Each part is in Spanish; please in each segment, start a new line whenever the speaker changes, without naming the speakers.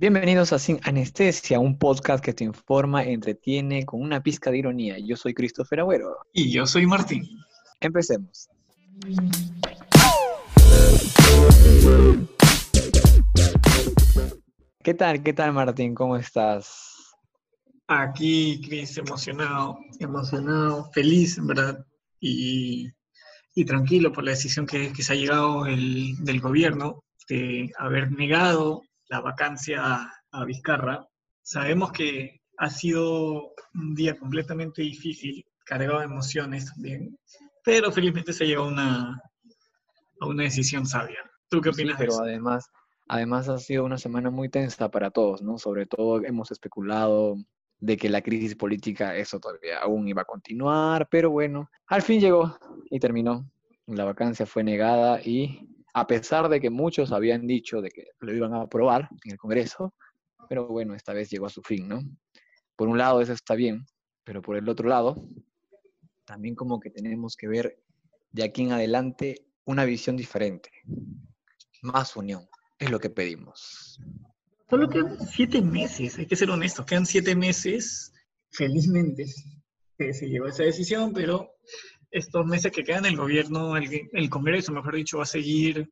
Bienvenidos a Sin Anestesia, un podcast que te informa, entretiene con una pizca de ironía. Yo soy Christopher Agüero.
Y yo soy Martín.
Empecemos. ¿Qué tal? ¿Qué tal, Martín? ¿Cómo estás?
Aquí, Cris, emocionado, emocionado, feliz, en verdad, y, y tranquilo por la decisión que, que se ha llegado el, del gobierno de haber negado la vacancia a Vizcarra. Sabemos que ha sido un día completamente difícil, cargado de emociones también, pero felizmente se a una, a una decisión sabia. ¿Tú qué opinas
Sí,
de eso?
además, además ha sido una semana muy tensa para todos, ¿no? Sobre todo hemos especulado de que la crisis política, eso todavía aún iba a continuar, pero bueno, al fin llegó y terminó. La vacancia fue negada y a pesar de que muchos habían dicho de que lo iban a aprobar en el Congreso, pero bueno, esta vez llegó a su fin, ¿no? Por un lado eso está bien, pero por el otro lado, también como que tenemos que ver de aquí en adelante una visión diferente, más unión, es lo que pedimos.
Solo quedan siete meses, hay que ser honestos, quedan siete meses, felizmente, que se llevó esa decisión, pero estos meses que quedan el gobierno, el, el Congreso, mejor dicho, va a seguir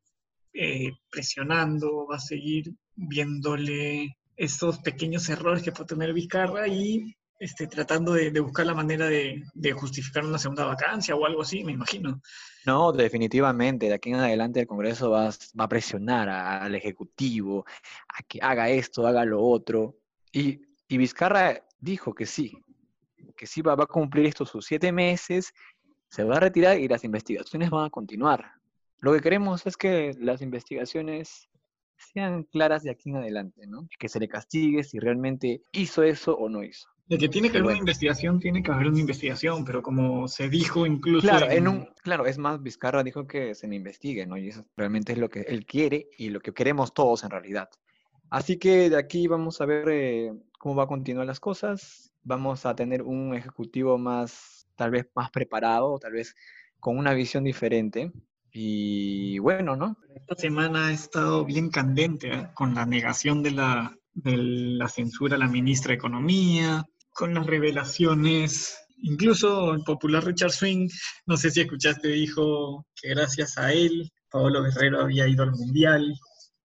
eh, presionando, va a seguir viéndole estos pequeños errores que puede tener Vizcarra y este, tratando de, buscar la manera de, justificar una segunda vacancia o algo así, me imagino.
No, definitivamente, de aquí en adelante el Congreso va, a presionar al Ejecutivo a que haga esto, haga lo otro. Y, y Vizcarra dijo que sí, que sí va, a cumplir estos siete meses, se va a retirar y las investigaciones van a continuar. Lo que queremos es que las investigaciones sean claras de aquí en adelante, ¿no? Que se le castigue si realmente hizo eso o no hizo.
De que tiene que
Pero
haber una investigación, tiene que haber una investigación, pero como se dijo incluso
Claro,
en-
en un, claro, es más, Vizcarra dijo que se le investigue, ¿no? Y eso realmente es lo que él quiere y lo que queremos todos en realidad. Así que de aquí vamos a ver eh, cómo va a continuar las cosas. Vamos a tener un ejecutivo más, tal vez más preparado, tal vez con una visión diferente. Y bueno, ¿no?
Esta semana ha estado bien candente ¿eh? con la negación de la, de la censura a la ministra de Economía, con las revelaciones. Incluso el popular Richard Swing, no sé si escuchaste, dijo que gracias a él, Pablo Guerrero había ido al Mundial.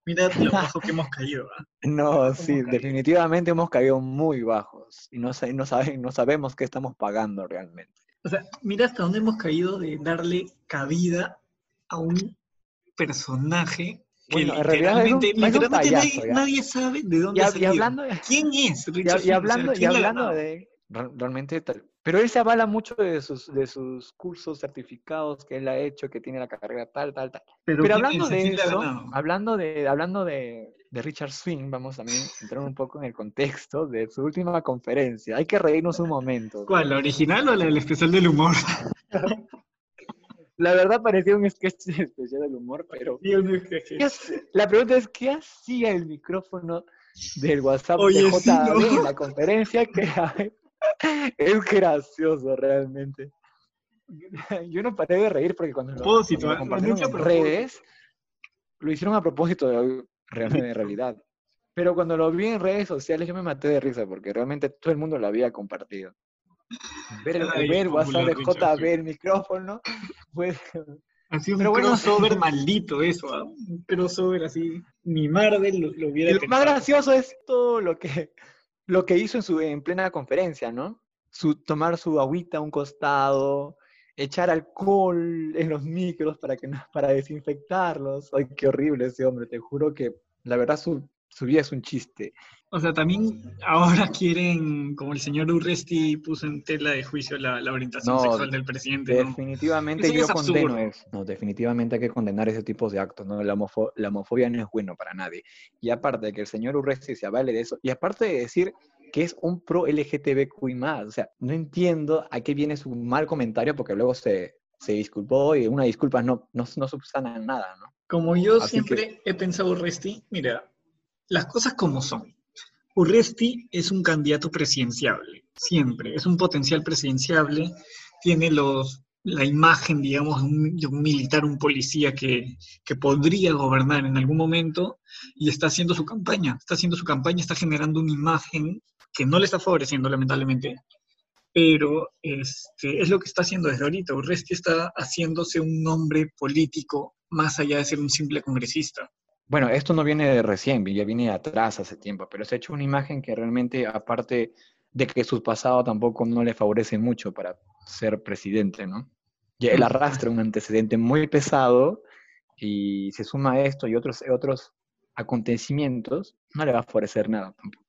Mira lo bajo que hemos caído. ¿ah?
No, sí,
caído?
definitivamente hemos caído muy bajos y no, no, sabe- no sabemos qué estamos pagando realmente.
O sea, mira hasta dónde hemos caído de darle cabida a un personaje que
Bueno, en realidad es un-
literalmente,
es un
literalmente
payaso,
nadie, nadie sabe de dónde
Y,
ha
hab- y
salido.
hablando.
¿Quién es
Y,
Richard
y
Swing? O sea,
hablando, y
¿quién le ha
hablando de re- realmente pero él se avala mucho de sus de sus cursos certificados que él ha hecho, que tiene la carrera tal, tal, tal. Pero,
¿quién
hablando de eso, hablando de hablando de, de Richard Swing, vamos también a entrar un poco en el contexto de su última conferencia. Hay que reírnos un momento.
¿Cuál? ¿La original o la del especial del humor?
La verdad parecía un sketch especial del humor, pero
Sí, un sketch.
¿qué hace- la pregunta es ¿qué hacía el micrófono del WhatsApp
Oye,
de
sí,
JB
¿no?
en la conferencia? Que es gracioso realmente. Yo no paré de reír porque cuando lo,
Propósito,
lo
¿eh?
compartieron en redes, lo hicieron a propósito de, realmente, en realidad. Pero cuando lo vi en redes sociales yo me maté de risa porque realmente todo el mundo lo había compartido. Ver el,
Ay,
ver WhatsApp de JB, el micrófono, fue,
Ha sido
Pero
un
bueno.
crossover maldito eso, ¿ah? Un crossover así. Ni Marvel lo, lo hubiera
lo más
pensado.
gracioso es todo lo que, lo que hizo en, su, en plena conferencia, ¿no? Su, tomar su agüita a un costado, echar alcohol en los micros para, que, para desinfectarlos. Ay, qué horrible ese hombre, te juro que la verdad su, su vida es un chiste.
O sea, también ahora quieren, como el señor Urresti puso en tela de juicio la, la orientación
No,
sexual del presidente, ¿no?
Definitivamente
Eso
yo
es
condeno eso. No, definitivamente hay que condenar ese tipo de actos, ¿no? La, homofo- la homofobia no es bueno para nadie. Y aparte de que el señor Urresti se avale de eso, y aparte de decir que es un pro LGTBQI+, o sea, no entiendo a qué viene su mal comentario porque luego se, se disculpó y una disculpa no, no, no subsanan nada, ¿no?
Como yo
Así
siempre he pensado Urresti, mira, las cosas como son. Urresti es un candidato presidenciable, siempre. Es un potencial presidenciable, tiene los la imagen, digamos, de un, militar, un policía que, que, podría gobernar en algún momento y está haciendo su campaña, está haciendo su campaña, está generando una imagen que no le está favoreciendo, lamentablemente, pero este, es lo que está haciendo desde ahorita. Urresti está haciéndose un nombre político más allá de ser un simple congresista.
Bueno, esto no viene de recién, ya viene de atrás hace tiempo, pero se ha hecho una imagen que realmente, aparte de que su pasado tampoco no le favorece mucho para ser presidente, ¿no? Y él arrastra un antecedente muy pesado y se suma a esto y otros, otros acontecimientos, no le va a favorecer nada tampoco.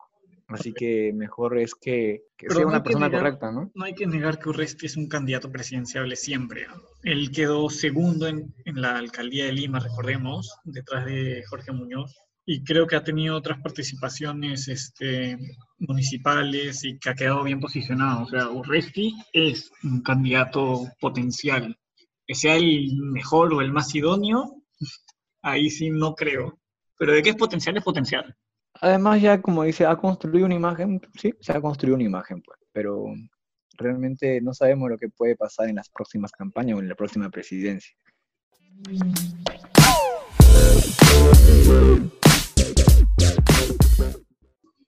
Así que mejor es que, sea una persona correcta, ¿no?
No hay que negar que Urresti es un candidato presidenciable siempre. Él quedó segundo en, la alcaldía de Lima, recordemos, detrás de Jorge Muñoz. Y creo que ha tenido otras participaciones este, municipales y que ha quedado bien posicionado. O sea, Urresti es un candidato potencial. Que sea el mejor o el más idóneo, ahí sí no creo. Pero de qué es potencial, es potencial.
Además, ya como dice, ha construido una imagen, sí, se ha construido una imagen, pues, pero realmente no sabemos lo que puede pasar en las próximas campañas o en la próxima presidencia.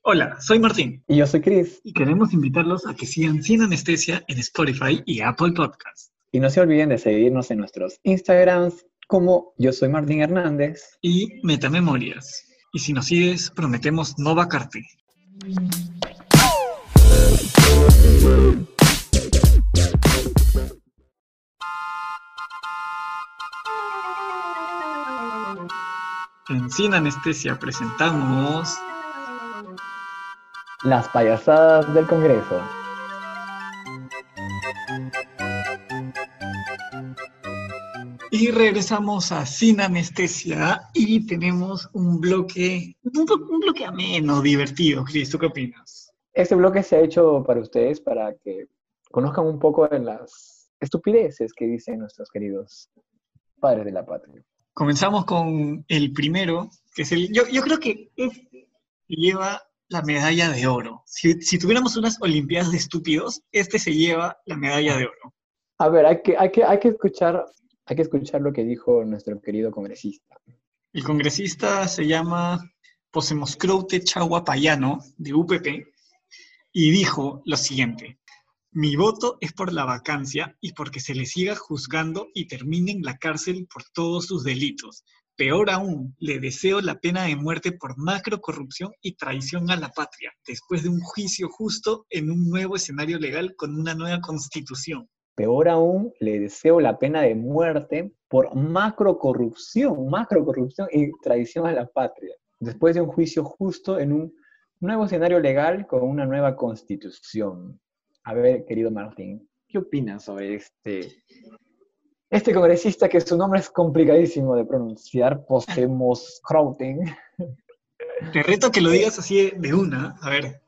Hola, soy Martín.
Y yo soy Chris.
Y queremos invitarlos a que sigan Sin Anestesia en Spotify y Apple Podcasts.
Y no se olviden de seguirnos en nuestros Instagrams como yo soy Martín Hernández.
Y Metamemorias. Y si nos sigues, prometemos no vacarte. En Sin Anestesia presentamos
Las payasadas del Congreso.
Y regresamos a Sin Anestesia y tenemos un bloque, un, bloque ameno, divertido. Cris, ¿tú qué opinas?
Este bloque se ha hecho para ustedes, para que conozcan un poco de las estupideces que dicen nuestros queridos padres de la patria.
Comenzamos con el primero, que es el... Yo, creo que este lleva la medalla de oro. Si, si tuviéramos unas Olimpiadas de estúpidos, este se lleva la medalla de oro.
A ver, hay que, hay que, hay que escuchar hay que escuchar lo que dijo nuestro querido congresista.
El congresista se llama Posemoscroute Chaguapayano, de UPP, y dijo lo siguiente. Mi voto es por la vacancia y porque se le siga juzgando y termine en la cárcel por todos sus delitos. Peor aún, le deseo la pena de muerte por macro corrupción y traición a la patria, después de un juicio justo en un nuevo escenario legal con una nueva constitución.
Peor aún, le deseo la pena de muerte por macro corrupción, macro corrupción y traición a la patria, después de un juicio justo en un nuevo escenario legal con una nueva constitución. A ver, querido Martín, ¿qué opinas sobre este, este congresista que su nombre es complicadísimo de pronunciar, Posemos Krauten?
Te reto que lo digas así de una, a ver.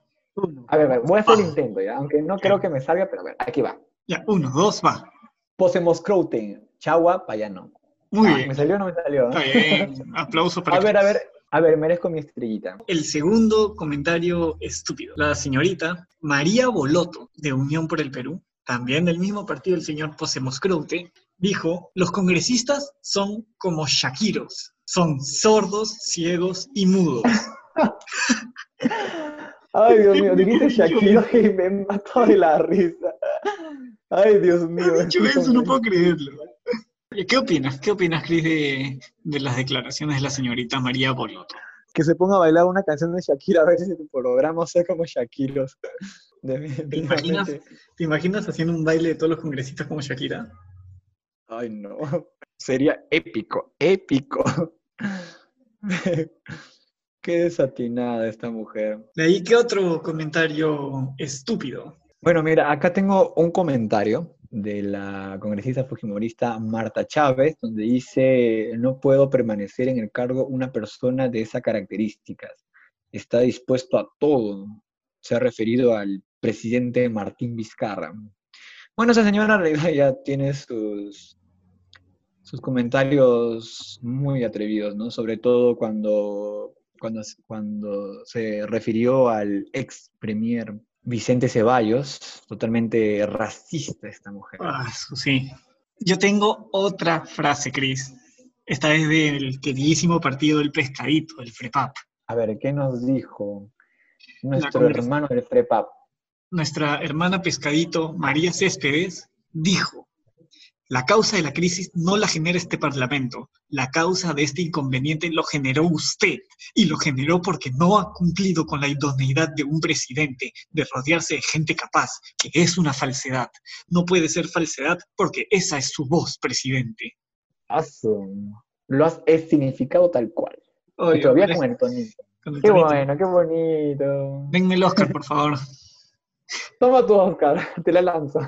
A ver, a ver voy a hacer el intento ya, aunque no creo que me salga, pero a ver, aquí va.
Ya, uno, dos, va.
Posemos Crouten, Chagua Payano.
Muy ah, bien.
¿Me salió o no me salió?
Está bien. Aplauso para
A ver, a ver, a ver, merezco mi estrellita.
El segundo comentario estúpido. La señorita María Boloto, de Unión por el Perú, también del mismo partido del señor Posemos Croute, dijo, los congresistas son como Shakiros, son sordos, ciegos y mudos.
Ay, Dios mío, dijiste Shakiro y me mató de la risa. Ay, Dios mío.
Yo eso, no puedo creerlo. ¿Qué opinas? ¿Qué opinas, Cris, de, de, las declaraciones de la señorita María Boloto?
Que se ponga a bailar una canción de Shakira a ver si tu programa sea como Shakiros.
¿Te imaginas, ¿Te imaginas haciendo un baile de todos los congresistas como Shakira?
Ay, no. Sería épico, épico. Qué desatinada esta mujer.
¿De ahí qué otro comentario estúpido?
Bueno, mira, acá tengo un comentario de la congresista fujimorista Marta Chávez, donde dice, no puedo permanecer en el cargo una persona de esas características. Está dispuesto a todo. Se ha referido al presidente Martín Vizcarra. Bueno, esa señora en realidad ya tiene sus, sus comentarios muy atrevidos, ¿no? Sobre todo cuando, cuando, cuando se refirió al ex premier Vicente Ceballos, totalmente racista esta mujer.
Ah, sí. Yo tengo otra frase, Cris. Esta es del queridísimo partido del pescadito, el FREPAP.
A ver, ¿qué nos dijo nuestro hermano del FREPAP?
Nuestra hermana pescadito, María Céspedes, dijo, la causa de la crisis no la genera este Parlamento. La causa de este inconveniente lo generó usted. Y lo generó porque no ha cumplido con la idoneidad de un presidente de rodearse de gente capaz, que es una falsedad. No puede ser falsedad porque esa es su voz, presidente.
Awesome. Lo has significado tal cual. y todavía con el tonito. qué bueno, qué bonito.
Denme el Oscar, por favor.
Toma tu Oscar, te la lanzo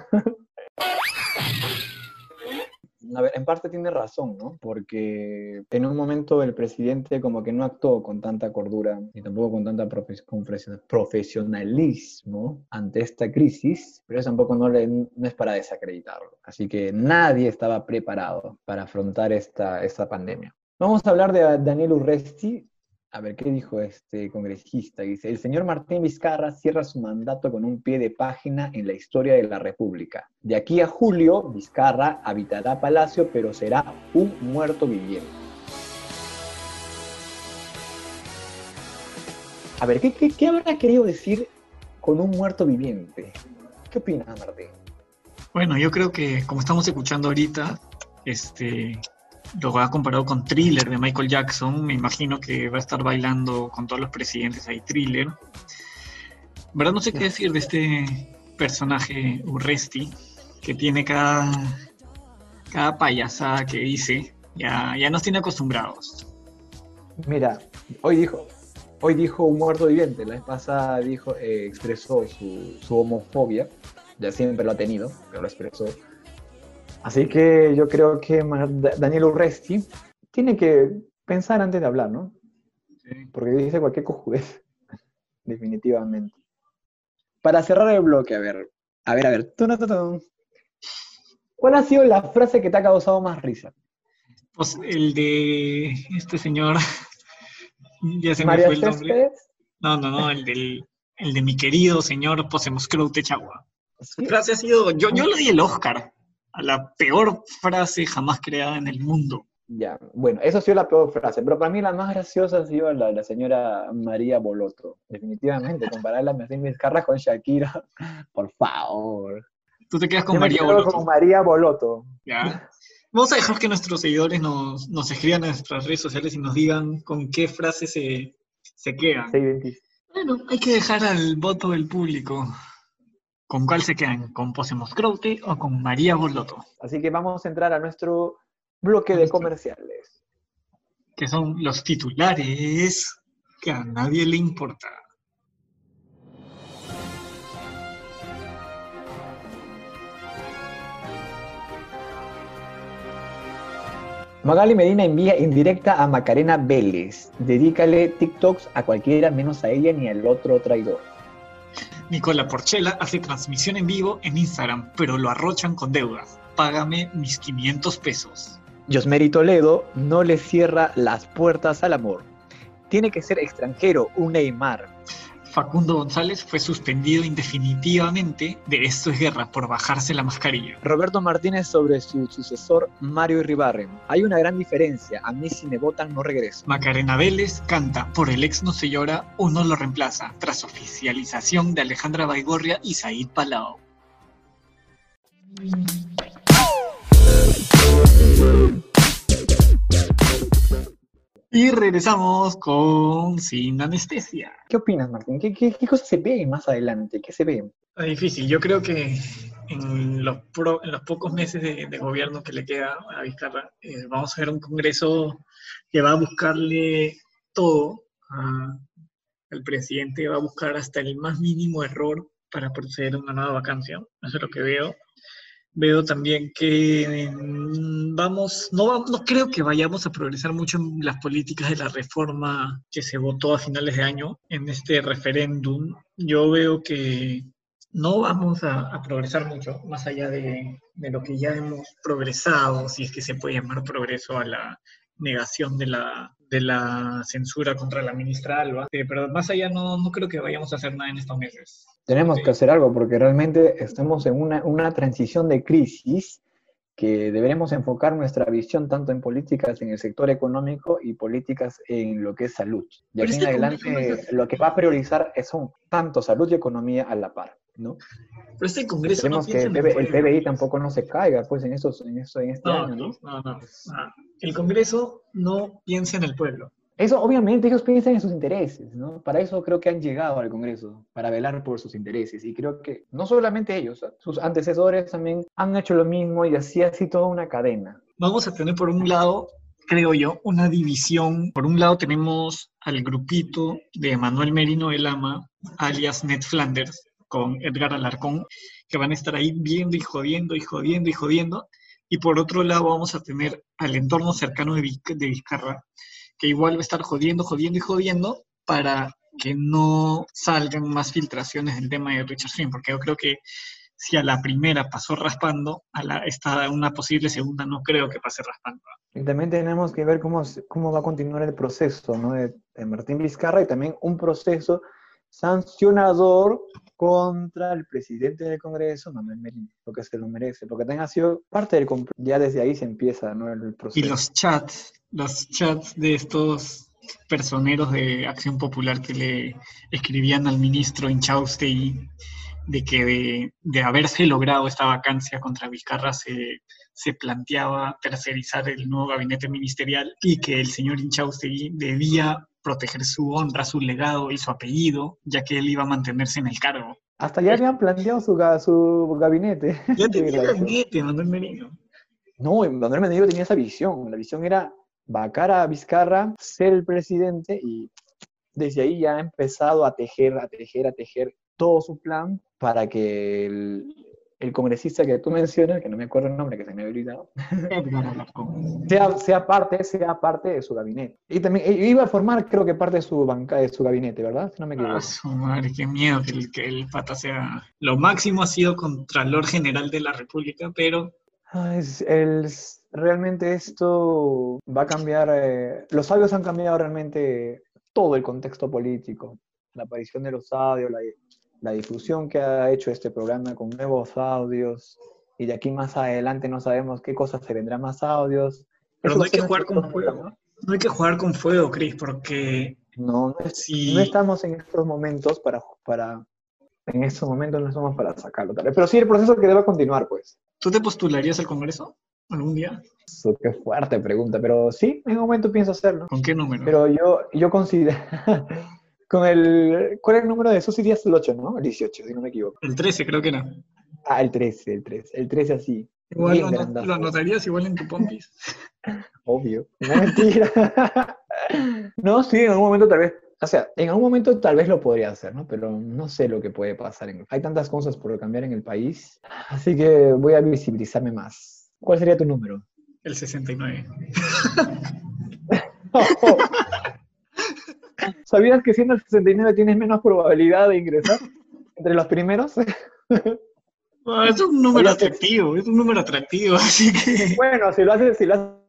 a ver, en parte tiene razón, ¿no? Porque en un momento el presidente como que no actuó con tanta cordura y tampoco con tanta profesionalismo ante esta crisis, pero eso tampoco no, no es para desacreditarlo. Así que nadie estaba preparado para afrontar esta, esta pandemia. Vamos a hablar de Daniel Urresti, a ver, ¿qué dijo este congresista? Dice, el señor Martín Vizcarra cierra su mandato con un pie de página en la historia de la República. De aquí a julio, Vizcarra habitará Palacio, pero será un muerto viviente. A ver, ¿qué, qué, habrá querido decir con un muerto viviente? ¿Qué opinas, Martín?
Bueno, yo creo que como estamos escuchando ahorita, este, lo ha comparado con Thriller de Michael Jackson. Me imagino que va a estar bailando con todos los presidentes ahí Thriller. ¿Verdad? No sé qué decir de este personaje Urresti, que tiene cada, cada payasada que dice. Ya, ya nos tiene acostumbrados.
Mira, hoy dijo, hoy dijo un muerto viviente. La vez pasada dijo, eh, expresó su, su homofobia. Ya siempre lo ha tenido, pero lo expresó Así que yo creo que Daniel Urresti tiene que pensar antes de hablar, ¿no? Porque dice cualquier cojudez, definitivamente. Para cerrar el bloque, a ver, a ver, a ver. ¿Cuál ha sido la frase que te ha causado más risa?
Pues el de este señor, ya se me fue el nombre. No, no, no, el, del, el de mi querido señor Posemos Chagua. La frase ha sido, yo, yo le di el Oscar a la peor frase jamás creada en el mundo.
Ya, bueno, eso ha sido la peor frase, pero para mí la más graciosa ha sido la de la señora María Boloto. Definitivamente, compararla a Carras con Shakira, por favor.
Tú te quedas con María Boloto.
con María Boloto.
Ya. Vamos a dejar que nuestros seguidores nos, nos escriban en nuestras redes sociales y nos digan con qué frase se, se quedan. bueno, hay que dejar al voto del público. ¿Con cuál se quedan? ¿Con Posemos Croute o con María Boloto?
Así que vamos a entrar a nuestro bloque de comerciales.
Que son los titulares que a nadie le importa.
Magali Medina envía indirecta a Macarena Vélez. Dedícale TikToks a cualquiera menos a ella ni al otro traidor.
Nicola Porchela hace transmisión en vivo en Instagram, pero lo arrochan con deudas. Págame mis 500 pesos.
Josmeri Toledo no le cierra las puertas al amor. Tiene que ser extranjero, un Neymar.
Facundo González fue suspendido indefinitivamente de Esto es Guerra por bajarse la mascarilla.
Roberto Martínez sobre su sucesor Mario Irribarren. Hay una gran diferencia. A mí si me votan no regreso.
Macarena Vélez canta Por el ex no se llora, uno lo reemplaza, tras oficialización de Alejandra Baigorria y Said Palau. Y regresamos con Sin Anestesia.
¿Qué opinas, Martín? ¿Qué, qué, cosas se ve más adelante? ¿Qué se ve?
Es difícil. Yo creo que en los, en los pocos meses de, gobierno que le queda a Vizcarra, eh, vamos a ver un Congreso que va a buscarle todo al presidente, va a buscar hasta el más mínimo error para proceder a una nueva vacancia. Eso es lo que veo. Veo también que mm, vamos, no, no creo que vayamos a progresar mucho en las políticas de la reforma que se votó a finales de año en este referéndum. Yo veo que no vamos a, progresar mucho, más allá de, de, lo que ya hemos progresado, si es que se puede llamar progreso a la negación de la, de la censura contra la ministra Alba. Eh, pero más allá no, no creo que vayamos a hacer nada en estos meses.
Tenemos que hacer algo porque realmente estamos en una, una transición de crisis que deberemos enfocar nuestra visión tanto en políticas en el sector económico y políticas en lo que es salud. De aquí en este adelante, lo que va a priorizar son tanto salud y economía a la par. ¿No?
Pero este Congreso no
que el, PBI tampoco no se caiga pues en, estos, en, esto, en este año, ¿no?
No, no, El Congreso no piensa en el pueblo.
Eso, obviamente, ellos piensan en sus intereses, ¿no? Para eso creo que han llegado al Congreso, para velar por sus intereses. Y creo que no solamente ellos, ¿eh? sus antecesores también han hecho lo mismo y así así toda una cadena.
Vamos a tener por un lado, creo yo, una división. Por un lado tenemos al grupito de Manuel Merino de Lama, alias Ned Flanders, con Edgar Alarcón, que van a estar ahí viendo y jodiendo y jodiendo y jodiendo. Y por otro lado vamos a tener al entorno cercano de, Vizcarra, que igual va a estar jodiendo, jodiendo y jodiendo para que no salgan más filtraciones del tema de Richard Swing, porque yo creo que si a la primera pasó raspando, a la, esta, una posible segunda no creo que pase raspando.
Y también tenemos que ver cómo, cómo va a continuar el proceso ¿no? de, de Martín Vizcarra y también un proceso sancionador contra el presidente del Congreso, Manuel Merino, porque se lo merece, porque tenga sido parte del ya desde ahí se empieza ¿no? el proceso.
Y los chats, los chats de estos personeros de Acción Popular que le escribían al ministro Inchauste de que de, de, haberse logrado esta vacancia contra Vizcarra se, se, planteaba tercerizar el nuevo gabinete ministerial y que el señor Inchauste debía proteger su honra, su legado y su apellido, ya que él iba a mantenerse en el cargo.
Hasta ya habían planteado su, su gabinete.
Ya tenía gabinete, Manuel Merino.
No, Manuel Merino tenía esa visión. La visión era vacar a Vizcarra, ser el presidente y desde ahí ya ha empezado a tejer, a tejer, a tejer todo su plan para que el, el congresista que tú mencionas, que no me acuerdo el nombre, que se me había olvidado, sea, sea, parte, sea parte de su gabinete. Y también iba a formar, creo que parte de su banca, de su gabinete, ¿verdad?
no me equivoco. Ah, madre, qué miedo que el, que el pata sea... Lo máximo ha sido Contralor General de la República, pero...
es, el, realmente esto va a cambiar, eh, los sabios han cambiado realmente todo el contexto político. La aparición de los sabios, la, la difusión que ha hecho este programa con nuevos audios y de aquí más adelante no sabemos qué cosas se vendrán más audios.
Pero no hay que jugar con fuego, ¿no? No hay que jugar con fuego, Chris, porque...
No, no, no estamos en estos momentos para, para... En estos momentos no estamos para sacarlo. Pero sí el proceso que debe continuar, pues.
¿Tú te postularías al Congreso algún día?
Eso, qué fuerte pregunta, pero sí, en un momento pienso hacerlo.
¿Con qué número?
Pero yo, yo considero... Con el, ¿Cuál es el número de Susy Díaz? El 8, ¿no? El 18, si no me equivoco.
El 13, creo que era.
Ah, el 13, el 13. El 13 así.
Igual lo, anotarías igual en tu pompis.
Obvio. No mentira. no, sí, en algún momento tal vez. O sea, en algún momento tal vez lo podría hacer, ¿no? Pero no sé lo que puede pasar. En... Hay tantas cosas por cambiar en el país. Así que voy a visibilizarme más. ¿Cuál sería tu número?
El 69.
¿Sabías que siendo el 69 tienes menos probabilidad de ingresar entre los primeros?
es un número atractivo, es un número atractivo, así que...
Bueno, si lo haces, si lo haces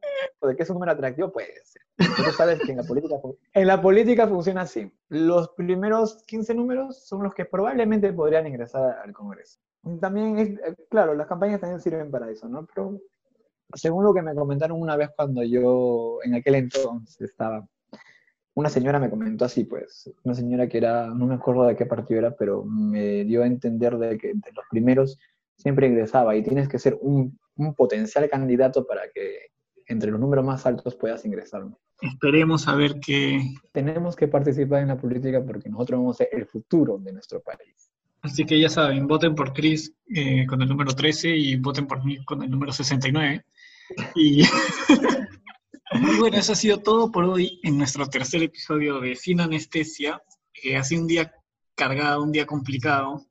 de que es un número atractivo, puede ser. Tú sabes que en la, política, en la política funciona así. Los primeros 15 números son los que probablemente podrían ingresar al Congreso. También, es, eh, claro, las campañas también sirven para eso, ¿no? Pero según lo que me comentaron una vez cuando yo en aquel entonces estaba una señora me comentó así, pues, una señora que era, no me acuerdo de qué partido era, pero me dio a entender de que de los primeros siempre ingresaba y tienes que ser un, un potencial candidato para que entre los números más altos puedas ingresar.
Esperemos a ver qué...
Tenemos que participar en la política porque nosotros vamos a ser el futuro de nuestro país.
Así que ya saben, voten por Chris eh, con el número 13 y voten por mí con el número 69. Y Muy bueno, eso ha sido todo por hoy en nuestro tercer episodio de Sin Anestesia. Eh, ha sido un día cargado, un día complicado,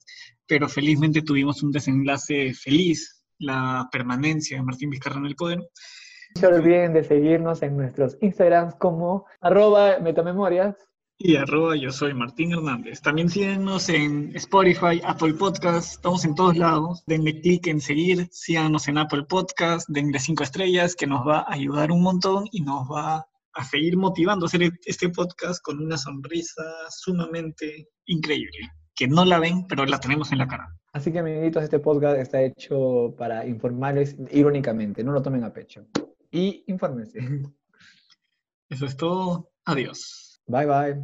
pero felizmente tuvimos un desenlace feliz, la permanencia de Martín Vizcarra en el poder.
No se olviden de seguirnos en nuestros Instagrams como arroba metamemorias
y arroba yo soy Martín Hernández. También síguenos en Spotify, Apple Podcast, estamos en todos lados. Denle clic en seguir, síganos en Apple Podcast, denle cinco estrellas que nos va a ayudar un montón y nos va a seguir motivando a hacer este podcast con una sonrisa sumamente increíble que no la ven, pero la tenemos en la cara.
Así que, amiguitos, este podcast está hecho para informarles irónicamente, no lo tomen a pecho. Y infórmense.
Eso es todo. Adiós.
Bye, bye.